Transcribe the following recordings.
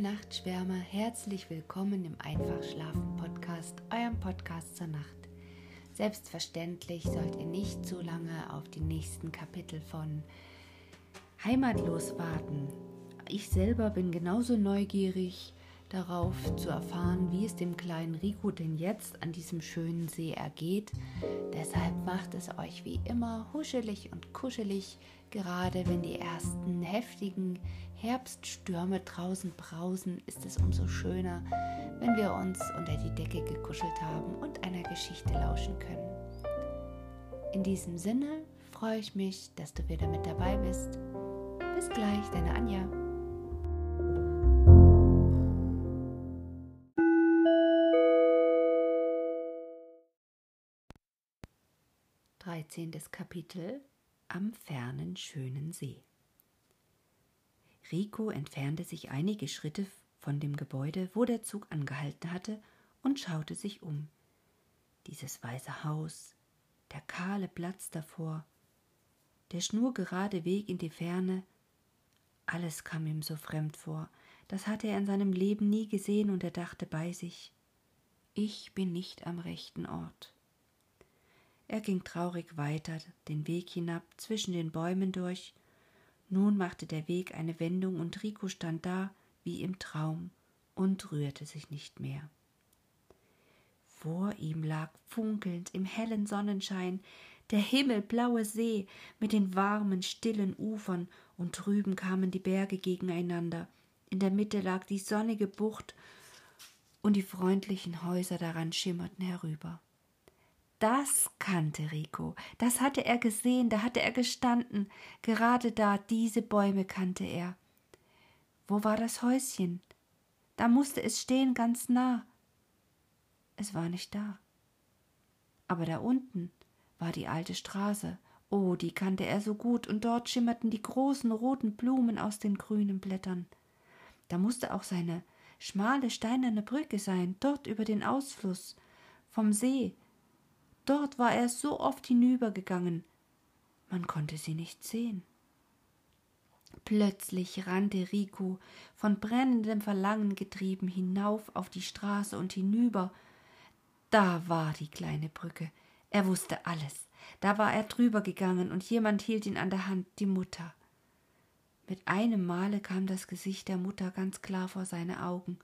Nachtschwärmer, herzlich willkommen im Einfachschlafen Podcast, eurem Podcast zur Nacht. Selbstverständlich sollt ihr nicht so lange auf die nächsten Kapitel von Heimatlos warten. Ich selber bin genauso neugierig darauf zu erfahren, wie es dem kleinen Rico denn jetzt an diesem schönen See ergeht. Deshalb macht es euch wie immer huschelig und kuschelig, gerade wenn die ersten heftigen Herbststürme draußen brausen, ist es umso schöner, wenn wir uns unter die Decke gekuschelt haben und einer Geschichte lauschen können. In diesem Sinne freue ich mich, dass du wieder mit dabei bist. Bis gleich, deine Anja. 13. Kapitel Am fernen schönen See. Rico entfernte sich einige Schritte von dem Gebäude, wo der Zug angehalten hatte, und schaute sich um. Dieses weiße Haus, der kahle Platz davor, der schnurgerade Weg in die Ferne, alles kam ihm so fremd vor, das hatte er in seinem Leben nie gesehen, und er dachte bei sich Ich bin nicht am rechten Ort. Er ging traurig weiter, den Weg hinab, zwischen den Bäumen durch. Nun machte der Weg eine Wendung und Rico stand da, wie im Traum, und rührte sich nicht mehr. Vor ihm lag funkelnd im hellen Sonnenschein der himmelblaue See mit den warmen, stillen Ufern, und drüben kamen die Berge gegeneinander. In der Mitte lag die sonnige Bucht, und die freundlichen Häuser daran schimmerten herüber. Das kannte Rico, das hatte er gesehen, da hatte er gestanden, gerade da, diese Bäume kannte er. Wo war das Häuschen? Da musste es stehen, ganz nah. Es war nicht da. Aber da unten war die alte Straße, oh, die kannte er so gut, und dort schimmerten die großen roten Blumen aus den grünen Blättern. Da musste auch seine schmale steinerne Brücke sein, dort über den Ausfluss vom See, Dort war er so oft hinübergegangen, man konnte sie nicht sehen. Plötzlich rannte Rico, von brennendem Verlangen getrieben, hinauf auf die Straße und hinüber. Da war die kleine Brücke. Er wusste alles. Da war er drüber gegangen und jemand hielt ihn an der Hand, die Mutter. Mit einem Male kam das Gesicht der Mutter ganz klar vor seine Augen,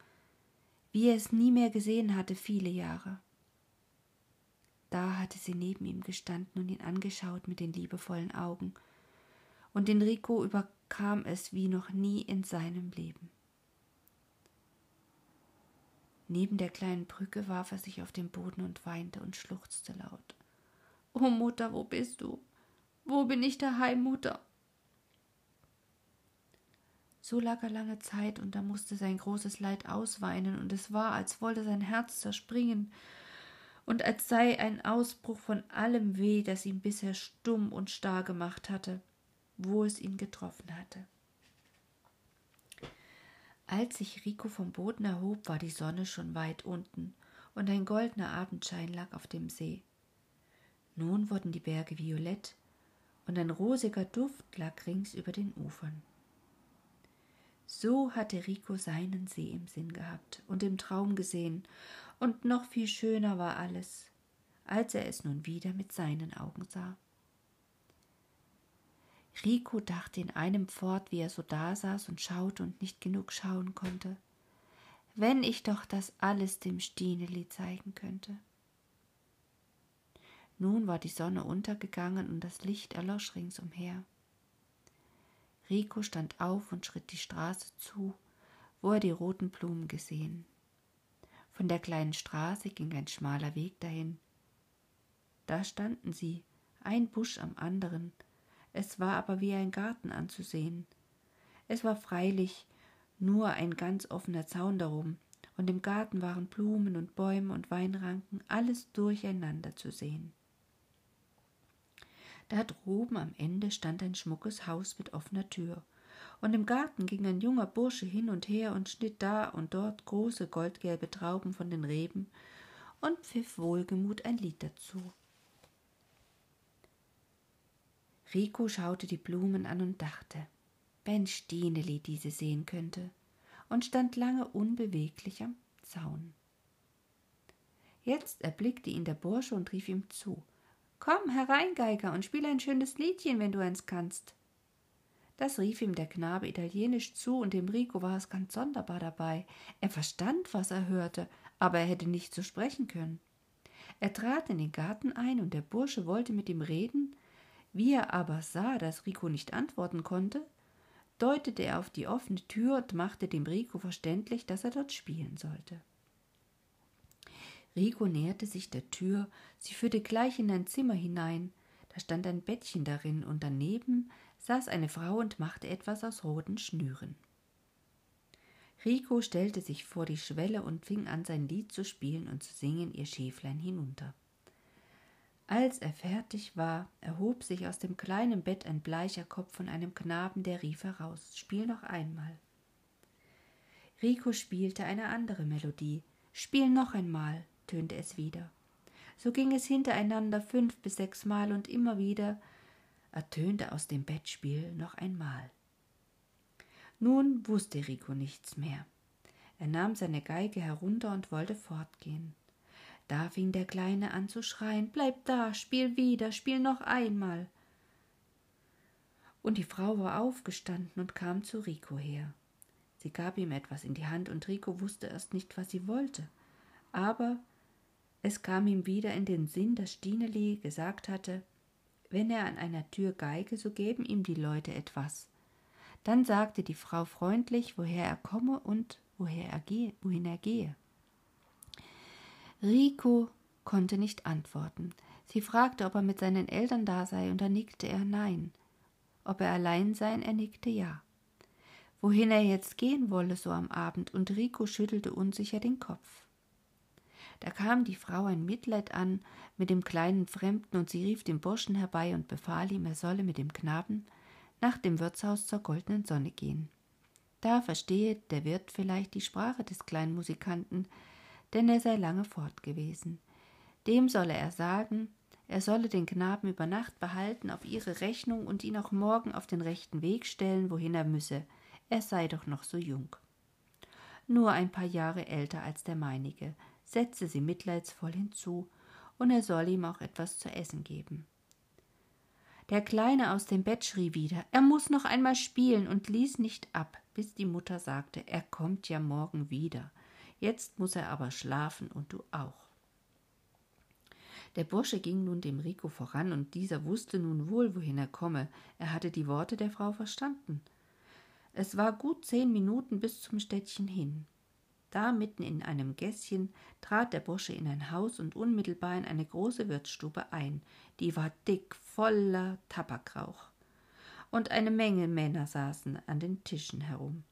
wie er es nie mehr gesehen hatte, viele Jahre. Da hatte sie neben ihm gestanden und ihn angeschaut mit den liebevollen Augen, und den Rico überkam es wie noch nie in seinem Leben. Neben der kleinen Brücke warf er sich auf den Boden und weinte und schluchzte laut. Oh Mutter, wo bist du? Wo bin ich daheim, Mutter? So lag er lange Zeit, und da musste sein großes Leid ausweinen, und es war, als wollte sein Herz zerspringen, und als sei ein Ausbruch von allem weh, das ihn bisher stumm und starr gemacht hatte, wo es ihn getroffen hatte. Als sich Rico vom Boden erhob, war die Sonne schon weit unten, und ein goldener Abendschein lag auf dem See. Nun wurden die Berge violett, und ein rosiger Duft lag rings über den Ufern. So hatte Rico seinen See im Sinn gehabt und im Traum gesehen, und noch viel schöner war alles, als er es nun wieder mit seinen Augen sah. Rico dachte in einem fort, wie er so dasaß und schaute und nicht genug schauen konnte. Wenn ich doch das alles dem Stineli zeigen könnte. Nun war die Sonne untergegangen und das Licht erlosch ringsumher. Rico stand auf und schritt die Straße zu, wo er die roten Blumen gesehen. Von der kleinen Straße ging ein schmaler Weg dahin. Da standen sie, ein Busch am anderen, es war aber wie ein Garten anzusehen. Es war freilich nur ein ganz offener Zaun darum, und im Garten waren Blumen und Bäume und Weinranken, alles durcheinander zu sehen. Da droben am Ende stand ein schmuckes Haus mit offener Tür, und im Garten ging ein junger Bursche hin und her und schnitt da und dort große goldgelbe Trauben von den Reben und pfiff wohlgemut ein Lied dazu. Rico schaute die Blumen an und dachte, wenn Stineli diese sehen könnte, und stand lange unbeweglich am Zaun. Jetzt erblickte ihn der Bursche und rief ihm zu Komm herein, Geiger, und spiel ein schönes Liedchen, wenn du eins kannst. Das rief ihm der Knabe italienisch zu, und dem Rico war es ganz sonderbar dabei. Er verstand, was er hörte, aber er hätte nicht so sprechen können. Er trat in den Garten ein, und der Bursche wollte mit ihm reden. Wie er aber sah, dass Rico nicht antworten konnte, deutete er auf die offene Tür und machte dem Rico verständlich, dass er dort spielen sollte. Rico näherte sich der Tür, sie führte gleich in ein Zimmer hinein, da stand ein Bettchen darin, und daneben saß eine Frau und machte etwas aus roten Schnüren. Rico stellte sich vor die Schwelle und fing an, sein Lied zu spielen und zu singen ihr Schäflein hinunter. Als er fertig war, erhob sich aus dem kleinen Bett ein bleicher Kopf von einem Knaben, der rief heraus Spiel noch einmal. Rico spielte eine andere Melodie. Spiel noch einmal, tönte es wieder. So ging es hintereinander fünf bis sechs Mal und immer wieder ertönte aus dem Bettspiel noch einmal. Nun wusste Rico nichts mehr. Er nahm seine Geige herunter und wollte fortgehen. Da fing der Kleine an zu schreien Bleib da, spiel wieder, spiel noch einmal. Und die Frau war aufgestanden und kam zu Rico her. Sie gab ihm etwas in die Hand, und Rico wusste erst nicht, was sie wollte. Aber es kam ihm wieder in den Sinn, dass Stineli gesagt hatte, wenn er an einer Tür geige, so geben ihm die Leute etwas. Dann sagte die Frau freundlich, woher er komme und woher er gehe, wohin er gehe. Rico konnte nicht antworten. Sie fragte, ob er mit seinen Eltern da sei, und da nickte er nein. Ob er allein sei, er nickte ja. Wohin er jetzt gehen wolle, so am Abend, und Rico schüttelte unsicher den Kopf. Da kam die Frau ein Mitleid an mit dem kleinen Fremden, und sie rief den Burschen herbei und befahl ihm, er solle mit dem Knaben nach dem Wirtshaus zur goldenen Sonne gehen. Da verstehe der Wirt vielleicht die Sprache des kleinen Musikanten, denn er sei lange fort gewesen. Dem solle er sagen, er solle den Knaben über Nacht behalten auf ihre Rechnung und ihn auch morgen auf den rechten Weg stellen, wohin er müsse. Er sei doch noch so jung. Nur ein paar Jahre älter als der meinige, setzte sie mitleidsvoll hinzu, und er soll ihm auch etwas zu essen geben. Der Kleine aus dem Bett schrie wieder, er muss noch einmal spielen und ließ nicht ab, bis die Mutter sagte, er kommt ja morgen wieder. Jetzt muss er aber schlafen und du auch. Der Bursche ging nun dem Rico voran, und dieser wusste nun wohl, wohin er komme. Er hatte die Worte der Frau verstanden. Es war gut zehn Minuten bis zum Städtchen hin. Da mitten in einem Gässchen trat der Bursche in ein Haus und unmittelbar in eine große Wirtsstube ein, die war dick voller Tabakrauch. Und eine Menge Männer saßen an den Tischen herum.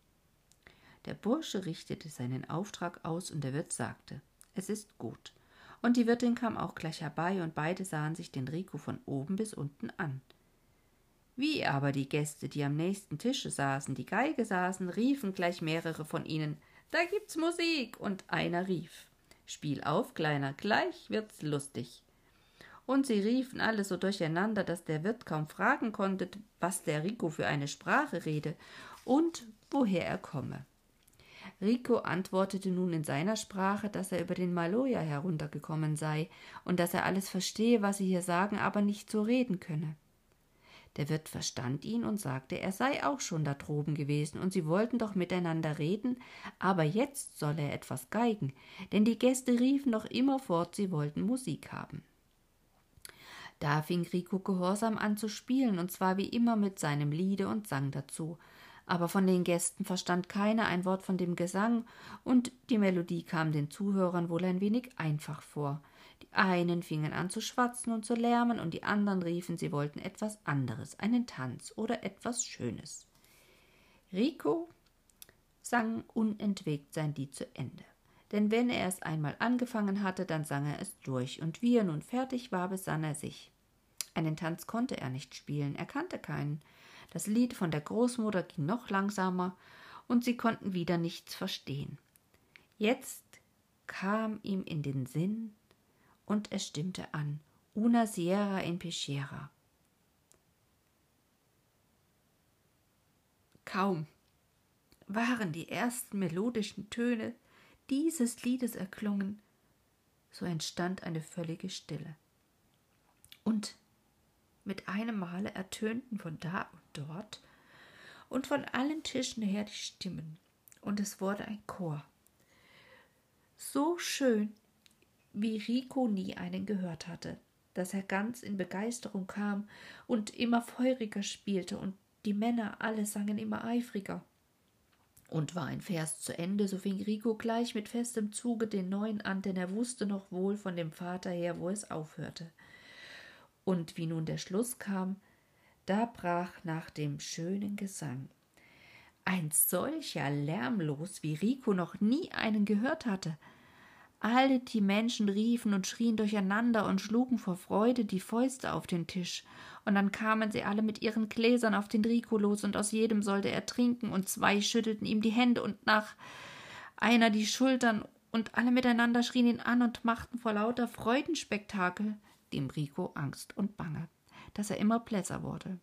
Der Bursche richtete seinen Auftrag aus und der Wirt sagte, es ist gut. Und die Wirtin kam auch gleich herbei und beide sahen sich den Rico von oben bis unten an. Wie aber die Gäste, die am nächsten Tische saßen, die Geige saßen, riefen gleich mehrere von ihnen da gibt's Musik. Und einer rief, Spiel auf, Kleiner, gleich wird's lustig. Und sie riefen alle so durcheinander, dass der Wirt kaum fragen konnte, was der Rico für eine Sprache rede und woher er komme. Rico antwortete nun in seiner Sprache, dass er über den Maloja heruntergekommen sei und dass er alles verstehe, was sie hier sagen, aber nicht so reden könne. Der Wirt verstand ihn und sagte, er sei auch schon da droben gewesen und sie wollten doch miteinander reden, aber jetzt solle er etwas geigen, denn die Gäste riefen noch immerfort, sie wollten Musik haben. Da fing Rico gehorsam an zu spielen, und zwar wie immer mit seinem Liede und sang dazu. Aber von den Gästen verstand keiner ein Wort von dem Gesang, und die Melodie kam den Zuhörern wohl ein wenig einfach vor. Einen fingen an zu schwatzen und zu lärmen, und die anderen riefen, sie wollten etwas anderes, einen Tanz oder etwas Schönes. Rico sang unentwegt sein Lied zu Ende. Denn wenn er es einmal angefangen hatte, dann sang er es durch, und wie er nun fertig war, besann er sich. Einen Tanz konnte er nicht spielen, er kannte keinen. Das Lied von der Großmutter ging noch langsamer, und sie konnten wieder nichts verstehen. Jetzt kam ihm in den Sinn, und es stimmte an. Una Sierra in Peschera. Kaum waren die ersten melodischen Töne dieses Liedes erklungen, so entstand eine völlige Stille. Und mit einem Male ertönten von da und dort und von allen Tischen her die Stimmen, und es wurde ein Chor. So schön, wie Rico nie einen gehört hatte, dass er ganz in Begeisterung kam und immer feuriger spielte, und die Männer alle sangen immer eifriger. Und war ein Vers zu Ende, so fing Rico gleich mit festem Zuge den neuen an, denn er wusste noch wohl von dem Vater her, wo es aufhörte. Und wie nun der Schluss kam, da brach nach dem schönen Gesang ein solcher Lärm los, wie Rico noch nie einen gehört hatte. Alle die Menschen riefen und schrien durcheinander und schlugen vor Freude die Fäuste auf den Tisch, und dann kamen sie alle mit ihren Gläsern auf den Rico los, und aus jedem sollte er trinken, und zwei schüttelten ihm die Hände und nach einer die Schultern, und alle miteinander schrien ihn an und machten vor lauter Freudenspektakel dem Rico Angst und Bange, dass er immer blässer wurde.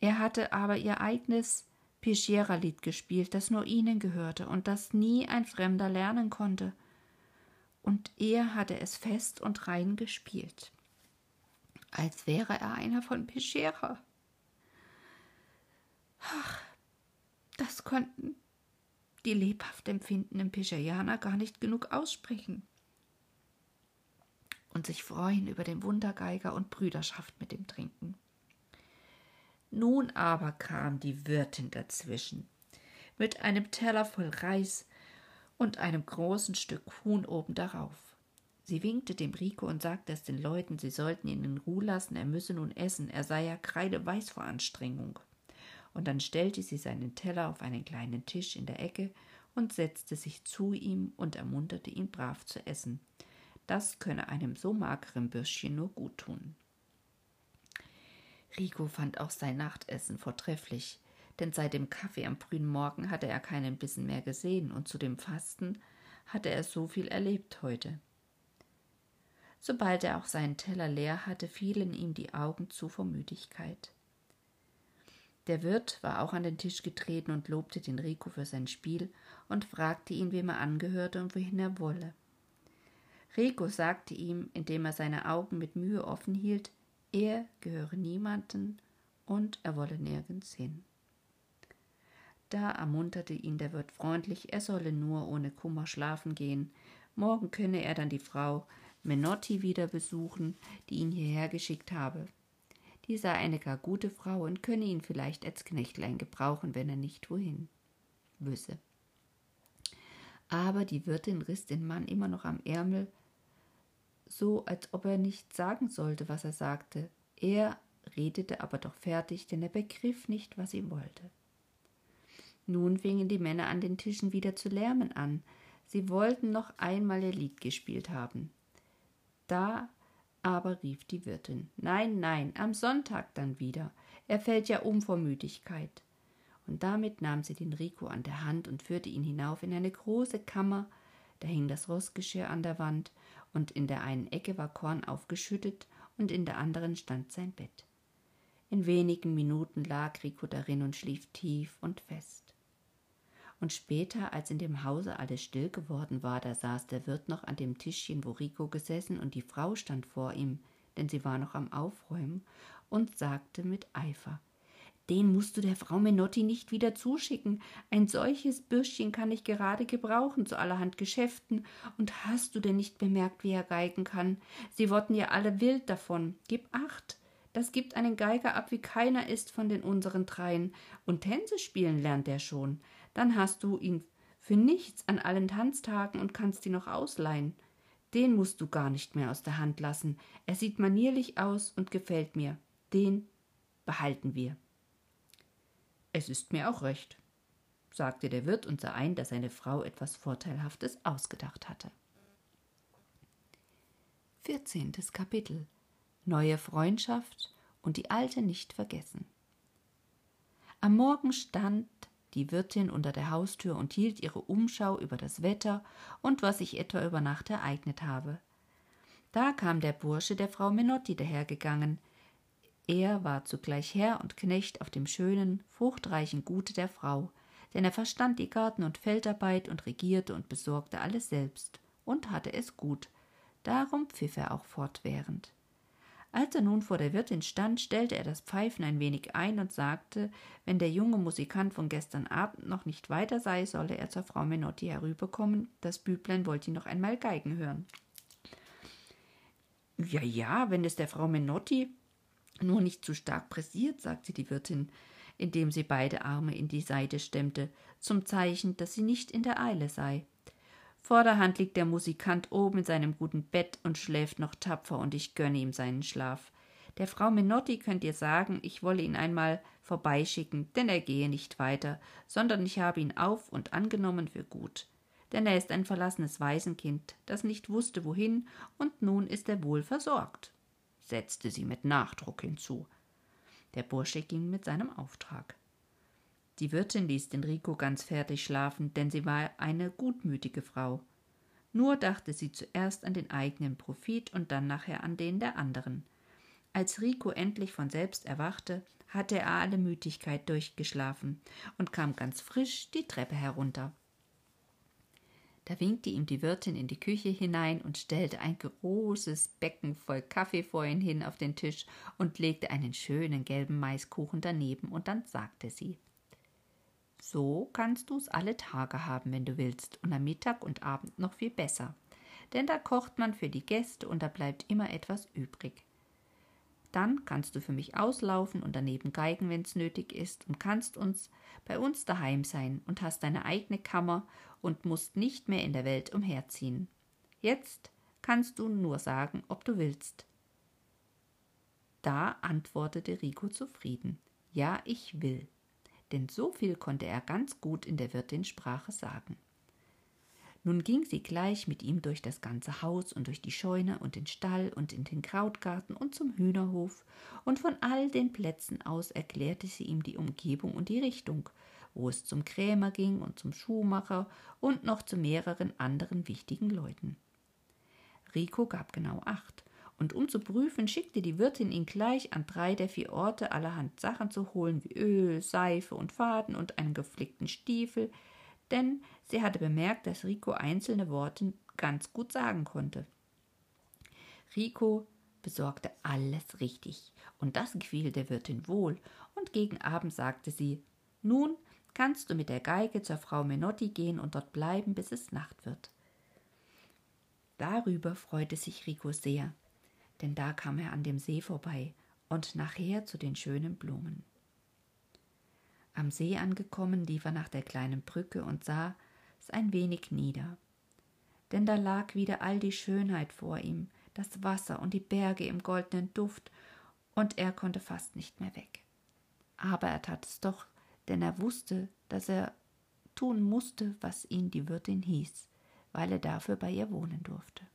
Er hatte aber ihr eigenes Pischera-Lied gespielt, das nur ihnen gehörte und das nie ein Fremder lernen konnte. Und er hatte es fest und rein gespielt, als wäre er einer von Pischera. Ach, das konnten die lebhaft empfindenden Pischerianer gar nicht genug aussprechen und sich freuen über den Wundergeiger und Brüderschaft mit dem Trinken. Nun aber kam die Wirtin dazwischen, mit einem Teller voll Reis und einem großen Stück Huhn oben darauf. Sie winkte dem Rico und sagte es den Leuten, sie sollten ihn in Ruhe lassen, er müsse nun essen, er sei ja kreideweiß vor Anstrengung. Und dann stellte sie seinen Teller auf einen kleinen Tisch in der Ecke und setzte sich zu ihm und ermunterte ihn brav zu essen. Das könne einem so mageren Bürschchen nur gut tun. Rico fand auch sein Nachtessen vortrefflich, denn seit dem Kaffee am frühen Morgen hatte er keinen Bissen mehr gesehen und zu dem Fasten hatte er so viel erlebt heute. Sobald er auch seinen Teller leer hatte, fielen ihm die Augen zu vor Müdigkeit. Der Wirt war auch an den Tisch getreten und lobte den Rico für sein Spiel und fragte ihn, wem er angehörte und wohin er wolle. Rico sagte ihm, indem er seine Augen mit Mühe offen hielt, er gehöre niemanden und er wolle nirgends hin. Da ermunterte ihn der Wirt freundlich, er solle nur ohne Kummer schlafen gehen. Morgen könne er dann die Frau Menotti wieder besuchen, die ihn hierher geschickt habe. Die sei eine gar gute Frau und könne ihn vielleicht als Knechtlein gebrauchen, wenn er nicht wohin wüsse. Aber die Wirtin riß den Mann immer noch am Ärmel so als ob er nicht sagen sollte, was er sagte. Er redete aber doch fertig, denn er begriff nicht, was ihm wollte. Nun fingen die Männer an den Tischen wieder zu lärmen an. Sie wollten noch einmal ihr Lied gespielt haben. Da aber rief die Wirtin Nein, nein, am Sonntag dann wieder. Er fällt ja um vor Müdigkeit. Und damit nahm sie den Rico an der Hand und führte ihn hinauf in eine große Kammer, da hing das Roßgeschirr an der Wand, und in der einen Ecke war Korn aufgeschüttet und in der anderen stand sein Bett. In wenigen Minuten lag Rico darin und schlief tief und fest. Und später, als in dem Hause alles still geworden war, da saß der Wirt noch an dem Tischchen, wo Rico gesessen, und die Frau stand vor ihm, denn sie war noch am Aufräumen, und sagte mit Eifer den musst du der Frau Menotti nicht wieder zuschicken. Ein solches Bürschchen kann ich gerade gebrauchen zu allerhand Geschäften. Und hast du denn nicht bemerkt, wie er geigen kann? Sie wollten ja alle wild davon. Gib acht. Das gibt einen Geiger ab, wie keiner ist von den unseren dreien. Und Tänze spielen lernt er schon. Dann hast du ihn für nichts an allen Tanztagen und kannst ihn noch ausleihen. Den musst du gar nicht mehr aus der Hand lassen. Er sieht manierlich aus und gefällt mir. Den behalten wir. Es ist mir auch recht, sagte der Wirt und sah ein, dass seine Frau etwas Vorteilhaftes ausgedacht hatte. Vierzehntes Kapitel Neue Freundschaft und die alte nicht vergessen. Am Morgen stand die Wirtin unter der Haustür und hielt ihre Umschau über das Wetter und was sich etwa über Nacht ereignet habe. Da kam der Bursche der Frau Menotti dahergegangen, er war zugleich Herr und Knecht auf dem schönen, fruchtreichen Gute der Frau, denn er verstand die Garten- und Feldarbeit und regierte und besorgte alles selbst und hatte es gut. Darum pfiff er auch fortwährend. Als er nun vor der Wirtin stand, stellte er das Pfeifen ein wenig ein und sagte, wenn der junge Musikant von gestern Abend noch nicht weiter sei, solle er zur Frau Menotti herüberkommen, das Büblein wollte ihn noch einmal Geigen hören. Ja, ja, wenn es der Frau Menotti nur nicht zu stark pressiert, sagte die Wirtin, indem sie beide Arme in die Seite stemmte, zum Zeichen, dass sie nicht in der Eile sei. Vorderhand liegt der Musikant oben in seinem guten Bett und schläft noch tapfer, und ich gönne ihm seinen Schlaf. Der Frau Menotti könnt ihr sagen, ich wolle ihn einmal vorbeischicken, denn er gehe nicht weiter, sondern ich habe ihn auf und angenommen für gut. Denn er ist ein verlassenes Waisenkind, das nicht wusste wohin, und nun ist er wohl versorgt, setzte sie mit Nachdruck hinzu. Der Bursche ging mit seinem Auftrag. Die Wirtin ließ den Rico ganz fertig schlafen, denn sie war eine gutmütige Frau. Nur dachte sie zuerst an den eigenen Profit und dann nachher an den der anderen. Als Rico endlich von selbst erwachte, hatte er alle Müdigkeit durchgeschlafen und kam ganz frisch die Treppe herunter. Da winkte ihm die Wirtin in die Küche hinein und stellte ein großes Becken voll Kaffee vor ihn hin auf den Tisch und legte einen schönen gelben Maiskuchen daneben, und dann sagte sie so kannst du's alle Tage haben, wenn du willst, und am Mittag und Abend noch viel besser. Denn da kocht man für die Gäste und da bleibt immer etwas übrig. Dann kannst du für mich auslaufen und daneben geigen, wenn's nötig ist, und kannst uns bei uns daheim sein und hast deine eigene Kammer und musst nicht mehr in der Welt umherziehen. Jetzt kannst du nur sagen, ob du willst. Da antwortete Rico zufrieden. Ja, ich will denn so viel konnte er ganz gut in der Wirtin Sprache sagen. Nun ging sie gleich mit ihm durch das ganze Haus und durch die Scheune und den Stall und in den Krautgarten und zum Hühnerhof, und von all den Plätzen aus erklärte sie ihm die Umgebung und die Richtung, wo es zum Krämer ging und zum Schuhmacher und noch zu mehreren anderen wichtigen Leuten. Rico gab genau acht, und um zu prüfen, schickte die Wirtin ihn gleich an drei der vier Orte allerhand Sachen zu holen, wie Öl, Seife und Faden und einen geflickten Stiefel, denn sie hatte bemerkt, dass Rico einzelne Worte ganz gut sagen konnte. Rico besorgte alles richtig, und das gefiel der Wirtin wohl, und gegen Abend sagte sie Nun kannst du mit der Geige zur Frau Menotti gehen und dort bleiben, bis es Nacht wird. Darüber freute sich Rico sehr, denn da kam er an dem See vorbei und nachher zu den schönen Blumen. Am See angekommen lief er nach der kleinen Brücke und sah es ein wenig nieder. Denn da lag wieder all die Schönheit vor ihm, das Wasser und die Berge im goldenen Duft, und er konnte fast nicht mehr weg. Aber er tat es doch, denn er wusste, dass er tun musste, was ihn die Wirtin hieß, weil er dafür bei ihr wohnen durfte.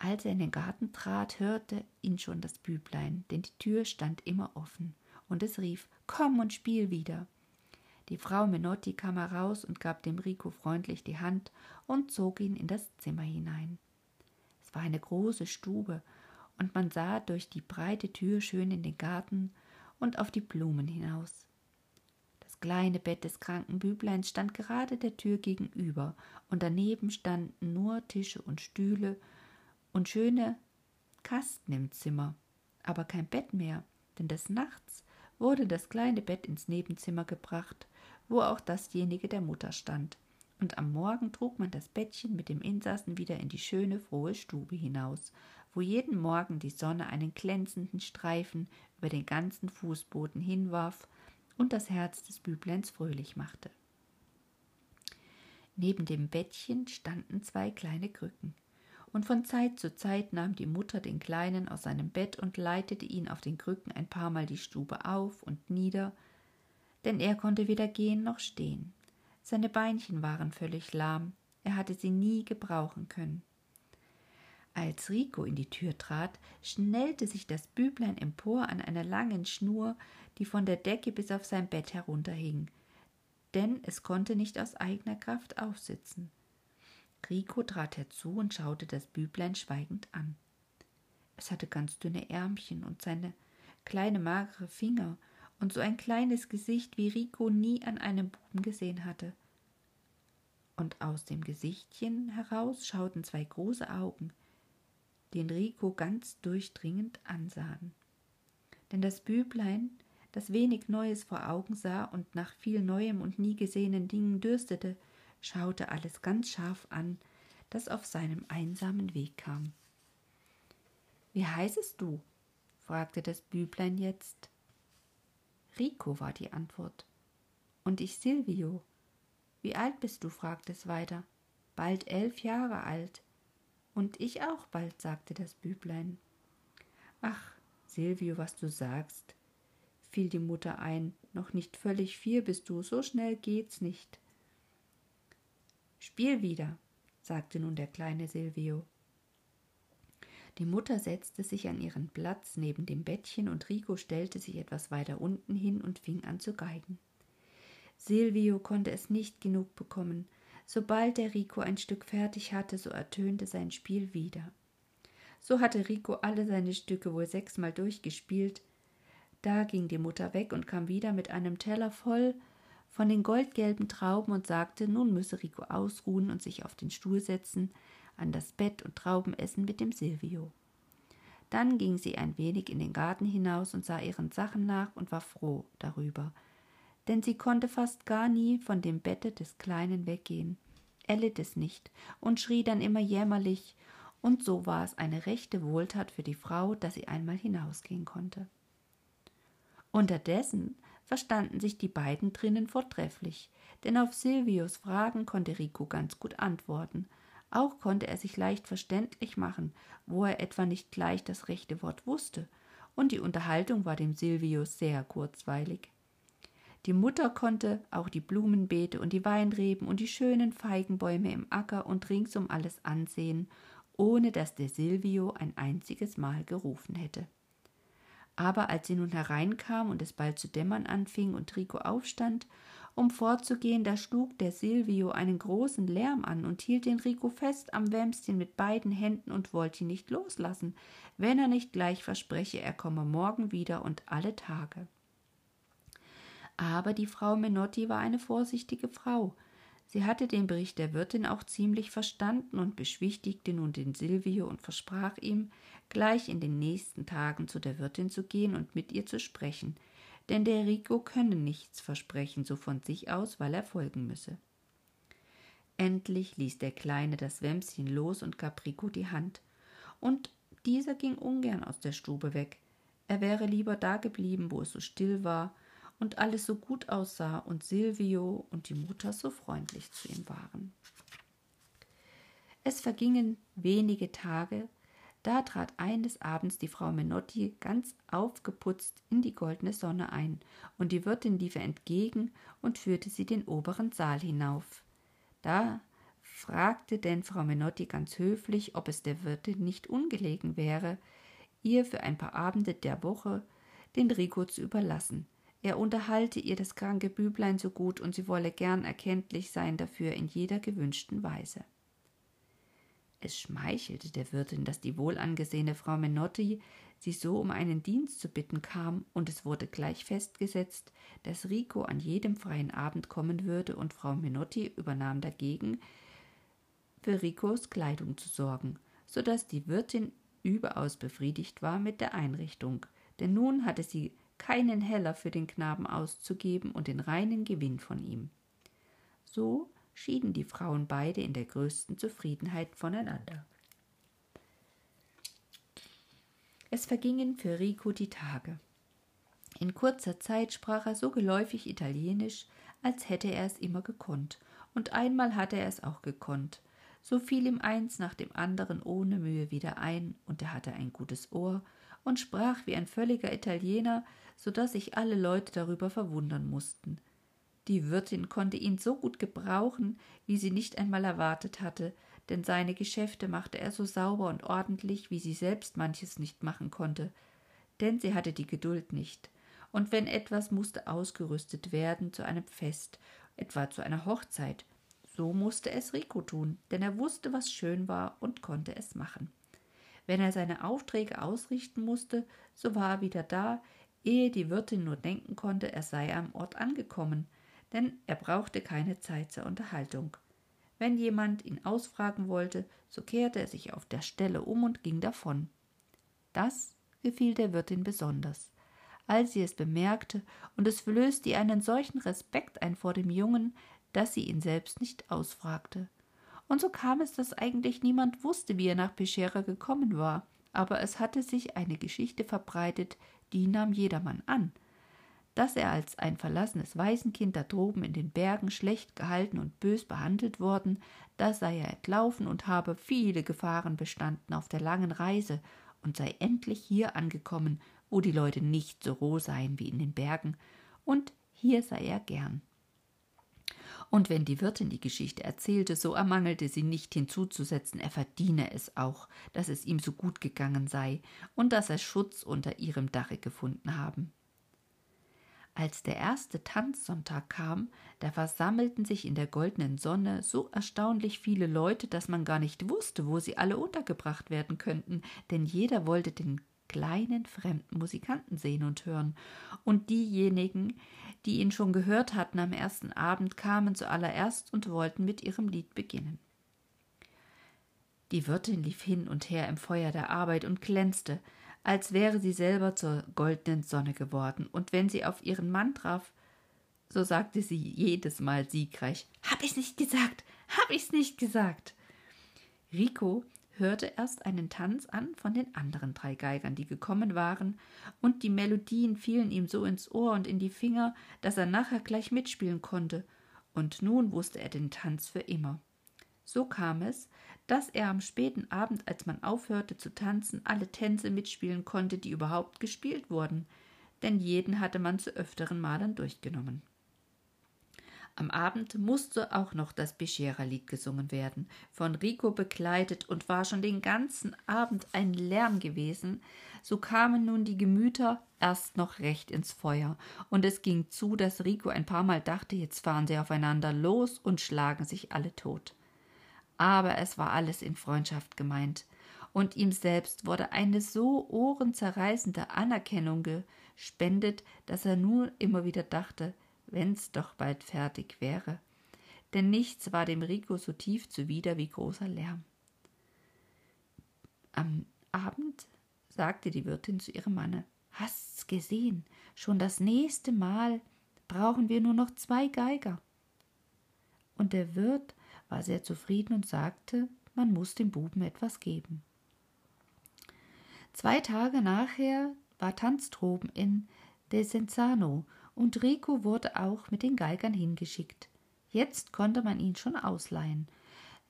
Als er in den Garten trat, hörte ihn schon das Büblein, denn die Tür stand immer offen, und es rief Komm und spiel wieder. Die Frau Menotti kam heraus und gab dem Rico freundlich die Hand und zog ihn in das Zimmer hinein. Es war eine große Stube, und man sah durch die breite Tür schön in den Garten und auf die Blumen hinaus. Das kleine Bett des kranken Bübleins stand gerade der Tür gegenüber, und daneben standen nur Tische und Stühle und schöne Kasten im Zimmer, aber kein Bett mehr, denn des Nachts wurde das kleine Bett ins Nebenzimmer gebracht, wo auch dasjenige der Mutter stand, und am Morgen trug man das Bettchen mit dem Insassen wieder in die schöne, frohe Stube hinaus, wo jeden Morgen die Sonne einen glänzenden Streifen über den ganzen Fußboden hinwarf und das Herz des Bübleins fröhlich machte. Neben dem Bettchen standen zwei kleine Krücken und von Zeit zu Zeit nahm die Mutter den Kleinen aus seinem Bett und leitete ihn auf den Krücken ein paar Mal die Stube auf und nieder, denn er konnte weder gehen noch stehen. Seine Beinchen waren völlig lahm, er hatte sie nie gebrauchen können. Als Rico in die Tür trat, schnellte sich das Büblein empor an einer langen Schnur, die von der Decke bis auf sein Bett herunterhing, denn es konnte nicht aus eigener Kraft aufsitzen. Rico trat herzu und schaute das Büblein schweigend an. Es hatte ganz dünne Ärmchen und seine kleine magere Finger und so ein kleines Gesicht, wie Rico nie an einem Buben gesehen hatte. Und aus dem Gesichtchen heraus schauten zwei große Augen, den Rico ganz durchdringend ansahen. Denn das Büblein, das wenig Neues vor Augen sah und nach viel Neuem und nie gesehenen Dingen dürstete, schaute alles ganz scharf an, das auf seinem einsamen Weg kam. Wie heißest du? fragte das Büblein jetzt. Rico war die Antwort. Und ich Silvio. Wie alt bist du? fragte es weiter. Bald elf Jahre alt. Und ich auch bald, sagte das Büblein. Ach, Silvio, was du sagst, fiel die Mutter ein. Noch nicht völlig vier bist du, so schnell geht's nicht. Spiel wieder, sagte nun der kleine Silvio. Die Mutter setzte sich an ihren Platz neben dem Bettchen und Rico stellte sich etwas weiter unten hin und fing an zu geigen. Silvio konnte es nicht genug bekommen. Sobald der Rico ein Stück fertig hatte, so ertönte sein Spiel wieder. So hatte Rico alle seine Stücke wohl sechsmal durchgespielt. Da ging die Mutter weg und kam wieder mit einem Teller voll von den goldgelben Trauben und sagte, nun müsse Rico ausruhen und sich auf den Stuhl setzen, an das Bett und Trauben essen mit dem Silvio. Dann ging sie ein wenig in den Garten hinaus und sah ihren Sachen nach und war froh darüber, denn sie konnte fast gar nie von dem Bette des Kleinen weggehen. Er litt es nicht und schrie dann immer jämmerlich, und so war es eine rechte Wohltat für die Frau, dass sie einmal hinausgehen konnte. Unterdessen verstanden sich die beiden drinnen vortrefflich, denn auf Silvios Fragen konnte Rico ganz gut antworten, auch konnte er sich leicht verständlich machen, wo er etwa nicht gleich das rechte Wort wusste, und die Unterhaltung war dem Silvius sehr kurzweilig. Die Mutter konnte auch die Blumenbeete und die Weinreben und die schönen Feigenbäume im Acker und ringsum alles ansehen, ohne dass der Silvio ein einziges Mal gerufen hätte. Aber als sie nun hereinkam und es bald zu dämmern anfing und Rico aufstand um fortzugehen, da schlug der Silvio einen großen Lärm an und hielt den Rico fest am Wämschen mit beiden Händen und wollte ihn nicht loslassen, wenn er nicht gleich verspreche, er komme morgen wieder und alle Tage. Aber die Frau Menotti war eine vorsichtige Frau. Sie hatte den Bericht der Wirtin auch ziemlich verstanden und beschwichtigte nun den Silvio und versprach ihm, gleich in den nächsten Tagen zu der Wirtin zu gehen und mit ihr zu sprechen, denn der Rico könne nichts versprechen, so von sich aus, weil er folgen müsse. Endlich ließ der Kleine das Wämschen los und gab Rico die Hand, und dieser ging ungern aus der Stube weg. Er wäre lieber da geblieben, wo es so still war und alles so gut aussah und Silvio und die Mutter so freundlich zu ihm waren. Es vergingen wenige Tage, da trat eines Abends die Frau Menotti ganz aufgeputzt in die goldene Sonne ein, und die Wirtin lief ihr entgegen und führte sie den oberen Saal hinauf. Da fragte denn Frau Menotti ganz höflich, ob es der Wirtin nicht ungelegen wäre, ihr für ein paar Abende der Woche den Rico zu überlassen. Er unterhalte ihr das kranke Büblein so gut und sie wolle gern erkenntlich sein dafür in jeder gewünschten Weise. Es schmeichelte der Wirtin, dass die wohlangesehene Frau Menotti sie so um einen Dienst zu bitten kam, und es wurde gleich festgesetzt, dass Rico an jedem freien Abend kommen würde, und Frau Menotti übernahm dagegen, für Ricos Kleidung zu sorgen, so dass die Wirtin überaus befriedigt war mit der Einrichtung, denn nun hatte sie keinen Heller für den Knaben auszugeben und den reinen Gewinn von ihm. So schieden die Frauen beide in der größten Zufriedenheit voneinander. Es vergingen für Rico die Tage. In kurzer Zeit sprach er so geläufig Italienisch, als hätte er es immer gekonnt, und einmal hatte er es auch gekonnt. So fiel ihm eins nach dem anderen ohne Mühe wieder ein, und er hatte ein gutes Ohr und sprach wie ein völliger Italiener, so dass sich alle Leute darüber verwundern mussten. Die Wirtin konnte ihn so gut gebrauchen, wie sie nicht einmal erwartet hatte, denn seine Geschäfte machte er so sauber und ordentlich, wie sie selbst manches nicht machen konnte, denn sie hatte die Geduld nicht. Und wenn etwas musste ausgerüstet werden zu einem Fest, etwa zu einer Hochzeit, so musste es Rico tun, denn er wusste, was schön war und konnte es machen. Wenn er seine Aufträge ausrichten musste, so war er wieder da, ehe die Wirtin nur denken konnte, er sei am Ort angekommen, denn er brauchte keine Zeit zur Unterhaltung. Wenn jemand ihn ausfragen wollte, so kehrte er sich auf der Stelle um und ging davon. Das gefiel der Wirtin besonders. Als sie es bemerkte, und es flößte ihr einen solchen Respekt ein vor dem Jungen, dass sie ihn selbst nicht ausfragte. Und so kam es, dass eigentlich niemand wusste, wie er nach Peschera gekommen war, aber es hatte sich eine Geschichte verbreitet, die nahm jedermann an. Dass er als ein verlassenes Waisenkind da droben in den Bergen schlecht gehalten und bös behandelt worden, da sei er entlaufen und habe viele Gefahren bestanden auf der langen Reise und sei endlich hier angekommen, wo die Leute nicht so roh seien wie in den Bergen, und hier sei er gern. Und wenn die Wirtin die Geschichte erzählte, so ermangelte sie nicht hinzuzusetzen, er verdiene es auch, dass es ihm so gut gegangen sei und dass er Schutz unter ihrem Dache gefunden haben. Als der erste Tanzsonntag kam, da versammelten sich in der goldenen Sonne so erstaunlich viele Leute, dass man gar nicht wusste, wo sie alle untergebracht werden könnten, denn jeder wollte den kleinen fremden Musikanten sehen und hören, und diejenigen, die ihn schon gehört hatten am ersten Abend, kamen zuallererst und wollten mit ihrem Lied beginnen. Die Wirtin lief hin und her im Feuer der Arbeit und glänzte, als wäre sie selber zur goldenen Sonne geworden, und wenn sie auf ihren Mann traf, so sagte sie jedes Mal siegreich Hab ich's nicht gesagt, hab ich's nicht gesagt. Rico hörte erst einen Tanz an von den anderen drei Geigern, die gekommen waren, und die Melodien fielen ihm so ins Ohr und in die Finger, dass er nachher gleich mitspielen konnte, und nun wusste er den Tanz für immer. So kam es, dass er am späten Abend, als man aufhörte zu tanzen, alle Tänze mitspielen konnte, die überhaupt gespielt wurden, denn jeden hatte man zu öfteren Malen durchgenommen. Am Abend musste auch noch das Beschera-Lied gesungen werden, von Rico begleitet und war schon den ganzen Abend ein Lärm gewesen. So kamen nun die Gemüter erst noch recht ins Feuer, und es ging zu, dass Rico ein paar Mal dachte, jetzt fahren sie aufeinander los und schlagen sich alle tot. Aber es war alles in Freundschaft gemeint, und ihm selbst wurde eine so ohrenzerreißende Anerkennung gespendet, dass er nun immer wieder dachte, wenn's doch bald fertig wäre. Denn nichts war dem Rico so tief zuwider wie großer Lärm. Am Abend sagte die Wirtin zu ihrem Manne, Hast's gesehen, schon das nächste Mal brauchen wir nur noch zwei Geiger. Und der Wirt war sehr zufrieden und sagte, man muss dem Buben etwas geben. Zwei Tage nachher war Tanztroben in Desenzano und Rico wurde auch mit den Geigern hingeschickt. Jetzt konnte man ihn schon ausleihen.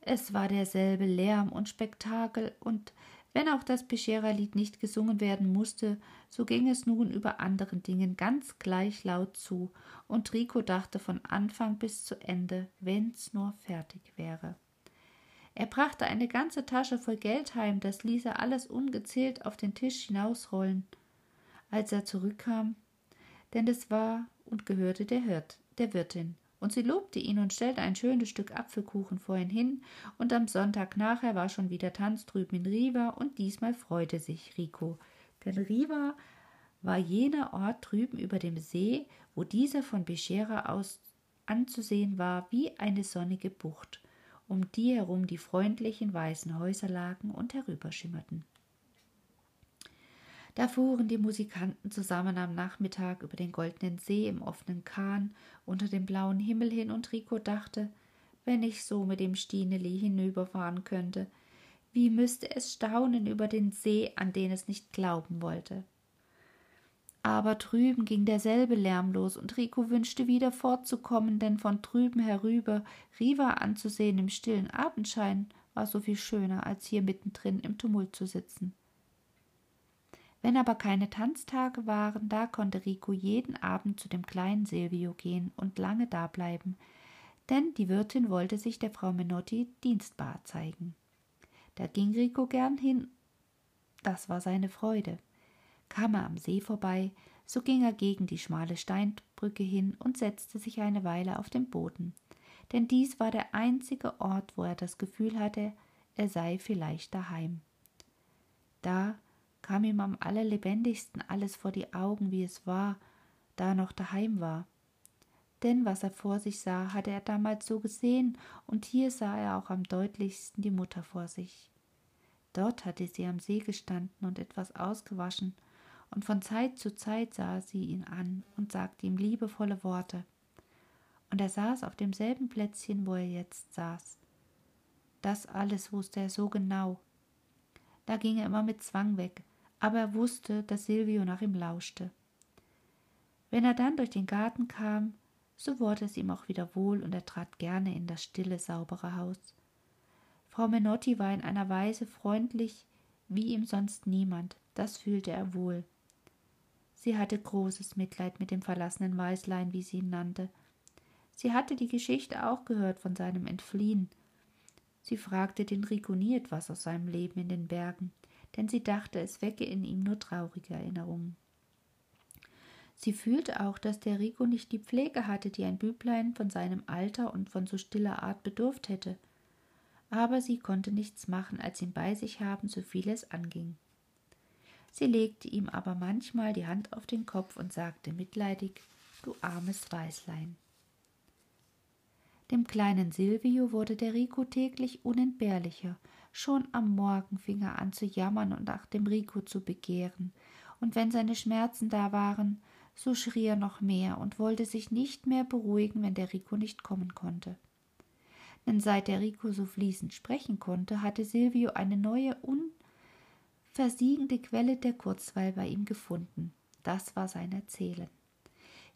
Es war derselbe Lärm und Spektakel, und wenn auch das Beschera-Lied nicht gesungen werden musste, so ging es nun über anderen Dingen ganz gleich laut zu, und Rico dachte von Anfang bis zu Ende, wenn's nur fertig wäre. Er brachte eine ganze Tasche voll Geld heim, das ließ er alles ungezählt auf den Tisch hinausrollen. Als er zurückkam, denn es war und gehörte der Hirt, der Wirtin, und sie lobte ihn und stellte ein schönes Stück Apfelkuchen vor ihn hin, und am Sonntag nachher war schon wieder Tanz drüben in Riva, und diesmal freute sich Rico, denn Riva war jener Ort drüben über dem See, wo dieser von Beschera aus anzusehen war wie eine sonnige Bucht, um die herum die freundlichen weißen Häuser lagen und herüberschimmerten. Da fuhren die Musikanten zusammen am Nachmittag über den goldenen See im offenen Kahn unter dem blauen Himmel hin, und Rico dachte, wenn ich so mit dem Stineli hinüberfahren könnte, wie müsste es staunen über den See, an den es nicht glauben wollte. Aber drüben ging derselbe Lärm los, und Rico wünschte wieder fortzukommen, denn von drüben herüber Riva anzusehen im stillen Abendschein war so viel schöner, als hier mittendrin im Tumult zu sitzen. Wenn aber keine Tanztage waren, da konnte Rico jeden Abend zu dem kleinen Silvio gehen und lange dableiben, denn die Wirtin wollte sich der Frau Menotti dienstbar zeigen. Da ging Rico gern hin, das war seine Freude. Kam er am See vorbei, so ging er gegen die schmale Steinbrücke hin und setzte sich eine Weile auf den Boden, denn dies war der einzige Ort, wo er das Gefühl hatte, er sei vielleicht daheim. Da kam ihm am allerlebendigsten alles vor die Augen, wie es war, da er noch daheim war. Denn was er vor sich sah, hatte er damals so gesehen, und hier sah er auch am deutlichsten die Mutter vor sich. Dort hatte sie am See gestanden und etwas ausgewaschen, und von Zeit zu Zeit sah sie ihn an und sagte ihm liebevolle Worte. Und er saß auf demselben Plätzchen, wo er jetzt saß. Das alles wusste er so genau. Da ging er immer mit Zwang weg, aber er wusste, dass Silvio nach ihm lauschte. Wenn er dann durch den Garten kam, so wurde es ihm auch wieder wohl und er trat gerne in das stille, saubere Haus. Frau Menotti war in einer Weise freundlich wie ihm sonst niemand, das fühlte er wohl. Sie hatte großes Mitleid mit dem verlassenen Weißlein, wie sie ihn nannte. Sie hatte die Geschichte auch gehört von seinem Entfliehen. Sie fragte den Rico nie etwas aus seinem Leben in den Bergen, denn sie dachte, es wecke in ihm nur traurige Erinnerungen. Sie fühlte auch, dass der Rico nicht die Pflege hatte, die ein Büblein von seinem Alter und von so stiller Art bedurft hätte. Aber sie konnte nichts machen, als ihn bei sich haben, so viel es anging. Sie legte ihm aber manchmal die Hand auf den Kopf und sagte mitleidig, du armes Weißlein. Dem kleinen Silvio wurde der Rico täglich unentbehrlicher. Schon am Morgen fing er an zu jammern und nach dem Rico zu begehren. Und wenn seine Schmerzen da waren, so schrie er noch mehr und wollte sich nicht mehr beruhigen, wenn der Rico nicht kommen konnte. Denn seit der Rico so fließend sprechen konnte, hatte Silvio eine neue, unversiegende Quelle der Kurzweil bei ihm gefunden. Das war sein Erzählen.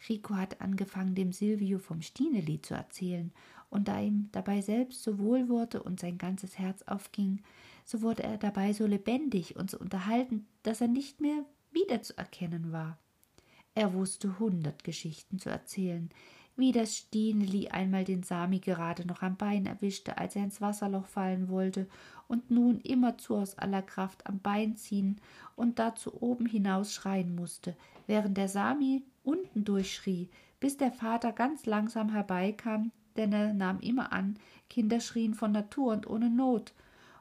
Rico hat angefangen, dem Silvio vom Stineli zu erzählen, und da ihm dabei selbst so wohl wurde und sein ganzes Herz aufging, so wurde er dabei so lebendig und so unterhalten, dass er nicht mehr wiederzuerkennen war. Er wusste hundert Geschichten zu erzählen, wie das Stineli einmal den Sami gerade noch am Bein erwischte, als er ins Wasserloch fallen wollte, und nun immerzu aus aller Kraft am Bein ziehen und dazu oben hinaus schreien musste, während der Sami unten durchschrie, bis der Vater ganz langsam herbeikam, denn er nahm immer an, Kinder schrien von Natur und ohne Not,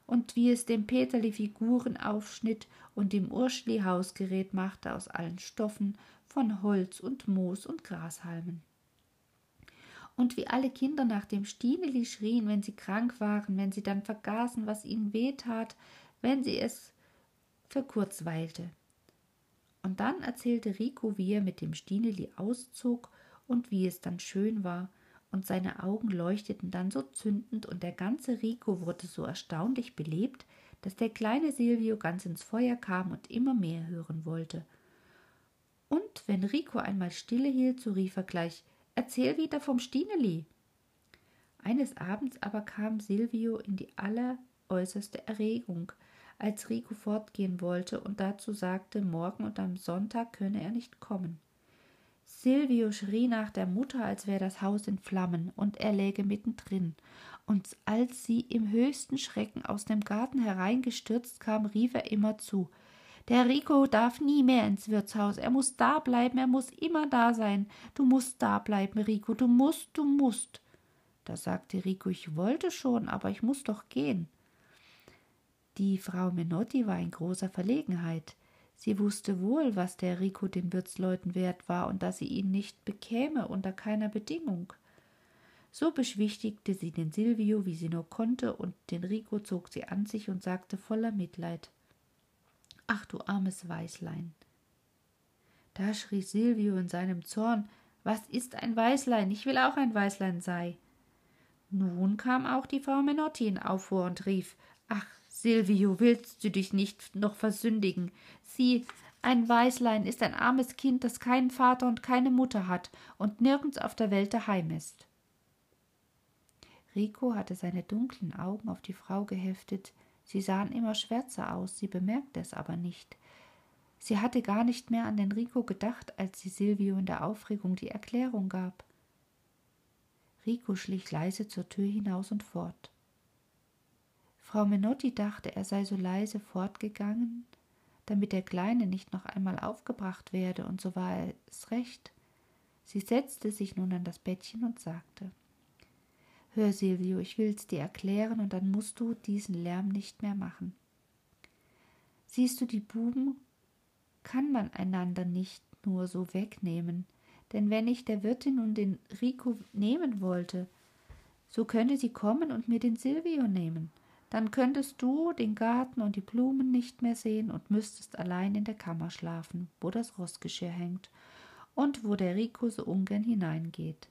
und wie es dem Peterli Figuren aufschnitt und dem Urschli Hausgerät machte aus allen Stoffen, von Holz und Moos und Grashalmen. Und wie alle Kinder nach dem Stineli schrien, wenn sie krank waren, wenn sie dann vergaßen, was ihnen weh tat, wenn sie es verkurzweilte. Und dann erzählte Rico, wie er mit dem Stineli auszog und wie es dann schön war, und seine Augen leuchteten dann so zündend und der ganze Rico wurde so erstaunlich belebt, dass der kleine Silvio ganz ins Feuer kam und immer mehr hören wollte. Und wenn Rico einmal stille hielt, so rief er gleich Erzähl wieder vom Stineli. Eines Abends aber kam Silvio in die alleräußerste Erregung, als Rico fortgehen wollte und dazu sagte, morgen und am Sonntag könne er nicht kommen. Silvio schrie nach der Mutter, als wäre das Haus in Flammen, und er läge mittendrin. Und als sie im höchsten Schrecken aus dem Garten hereingestürzt kam, rief er immer zu der Rico darf nie mehr ins Wirtshaus. Er muss da bleiben, er muss immer da sein. Du musst da bleiben, Rico, du musst, du musst. Da sagte Rico, ich wollte schon, aber ich muss doch gehen. Die Frau Menotti war in großer Verlegenheit. Sie wusste wohl, was der Rico den Wirtsleuten wert war und dass sie ihn nicht bekäme unter keiner Bedingung. So beschwichtigte sie den Silvio, wie sie nur konnte, und den Rico zog sie an sich und sagte voller Mitleid Ach du armes Weißlein. Da schrie Silvio in seinem Zorn Was ist ein Weißlein? Ich will auch ein Weißlein sei. Nun kam auch die Frau Menotti in Aufruhr und rief Ach, Silvio, willst du dich nicht noch versündigen? Sieh, ein Weißlein ist ein armes Kind, das keinen Vater und keine Mutter hat und nirgends auf der Welt daheim ist. Rico hatte seine dunklen Augen auf die Frau geheftet, Sie sahen immer schwärzer aus, sie bemerkte es aber nicht. Sie hatte gar nicht mehr an den Rico gedacht, als sie Silvio in der Aufregung die Erklärung gab. Rico schlich leise zur Tür hinaus und fort. Frau Menotti dachte, er sei so leise fortgegangen, damit der Kleine nicht noch einmal aufgebracht werde, und so war es recht. Sie setzte sich nun an das Bettchen und sagte Hör, Silvio, ich will's dir erklären, und dann musst du diesen Lärm nicht mehr machen. Siehst du, die Buben kann man einander nicht nur so wegnehmen, denn wenn ich der Wirtin nun den Rico nehmen wollte, so könnte sie kommen und mir den Silvio nehmen. Dann könntest du den Garten und die Blumen nicht mehr sehen und müsstest allein in der Kammer schlafen, wo das Rossgeschirr hängt und wo der Rico so ungern hineingeht.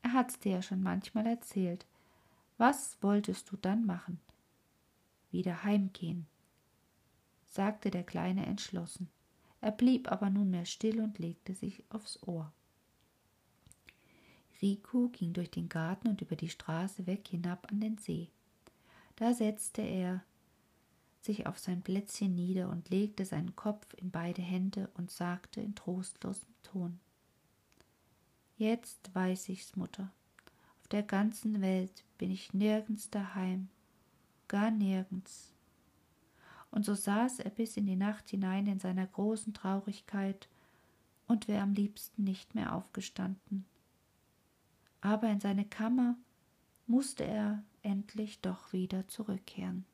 Er hat's dir ja schon manchmal erzählt. Was wolltest du dann machen? Wieder heimgehen, sagte der Kleine entschlossen. Er blieb aber nunmehr still und legte sich aufs Ohr. Rico ging durch den Garten und über die Straße weg hinab an den See. Da setzte er sich auf sein Plätzchen nieder und legte seinen Kopf in beide Hände und sagte in trostlosem Ton Jetzt weiß ich's, Mutter. Auf der ganzen Welt bin ich nirgends daheim, gar nirgends. Und so saß er bis in die Nacht hinein in seiner großen Traurigkeit und wäre am liebsten nicht mehr aufgestanden aber in seine Kammer musste er endlich doch wieder zurückkehren.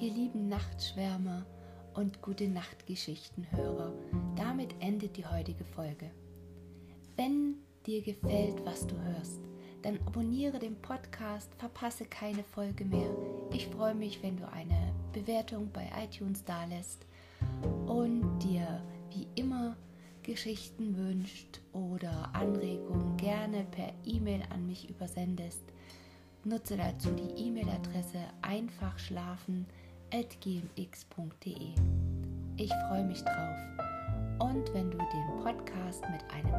Ihr lieben Nachtschwärmer und gute Nachtgeschichtenhörer, damit endet die heutige Folge. Wenn dir gefällt, was du hörst, dann abonniere den Podcast, verpasse keine Folge mehr. Ich freue mich, wenn du eine Bewertung bei iTunes dalässt und dir wie immer Geschichten wünscht oder Anregungen gerne per E-Mail an mich übersendest. Nutze dazu die E-Mail-Adresse einfachschlafen.gmx.de. Ich freue mich drauf. Und wenn du den Podcast mit einem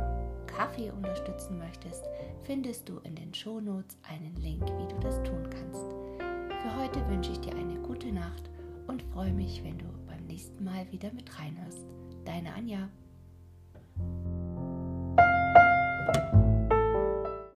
Kaffee unterstützen möchtest, findest du in den Shownotes einen Link, wie du das tun kannst. Für heute wünsche ich dir eine gute Nacht und freue mich, wenn du beim nächsten Mal wieder mit reinhörst. Deine Anja.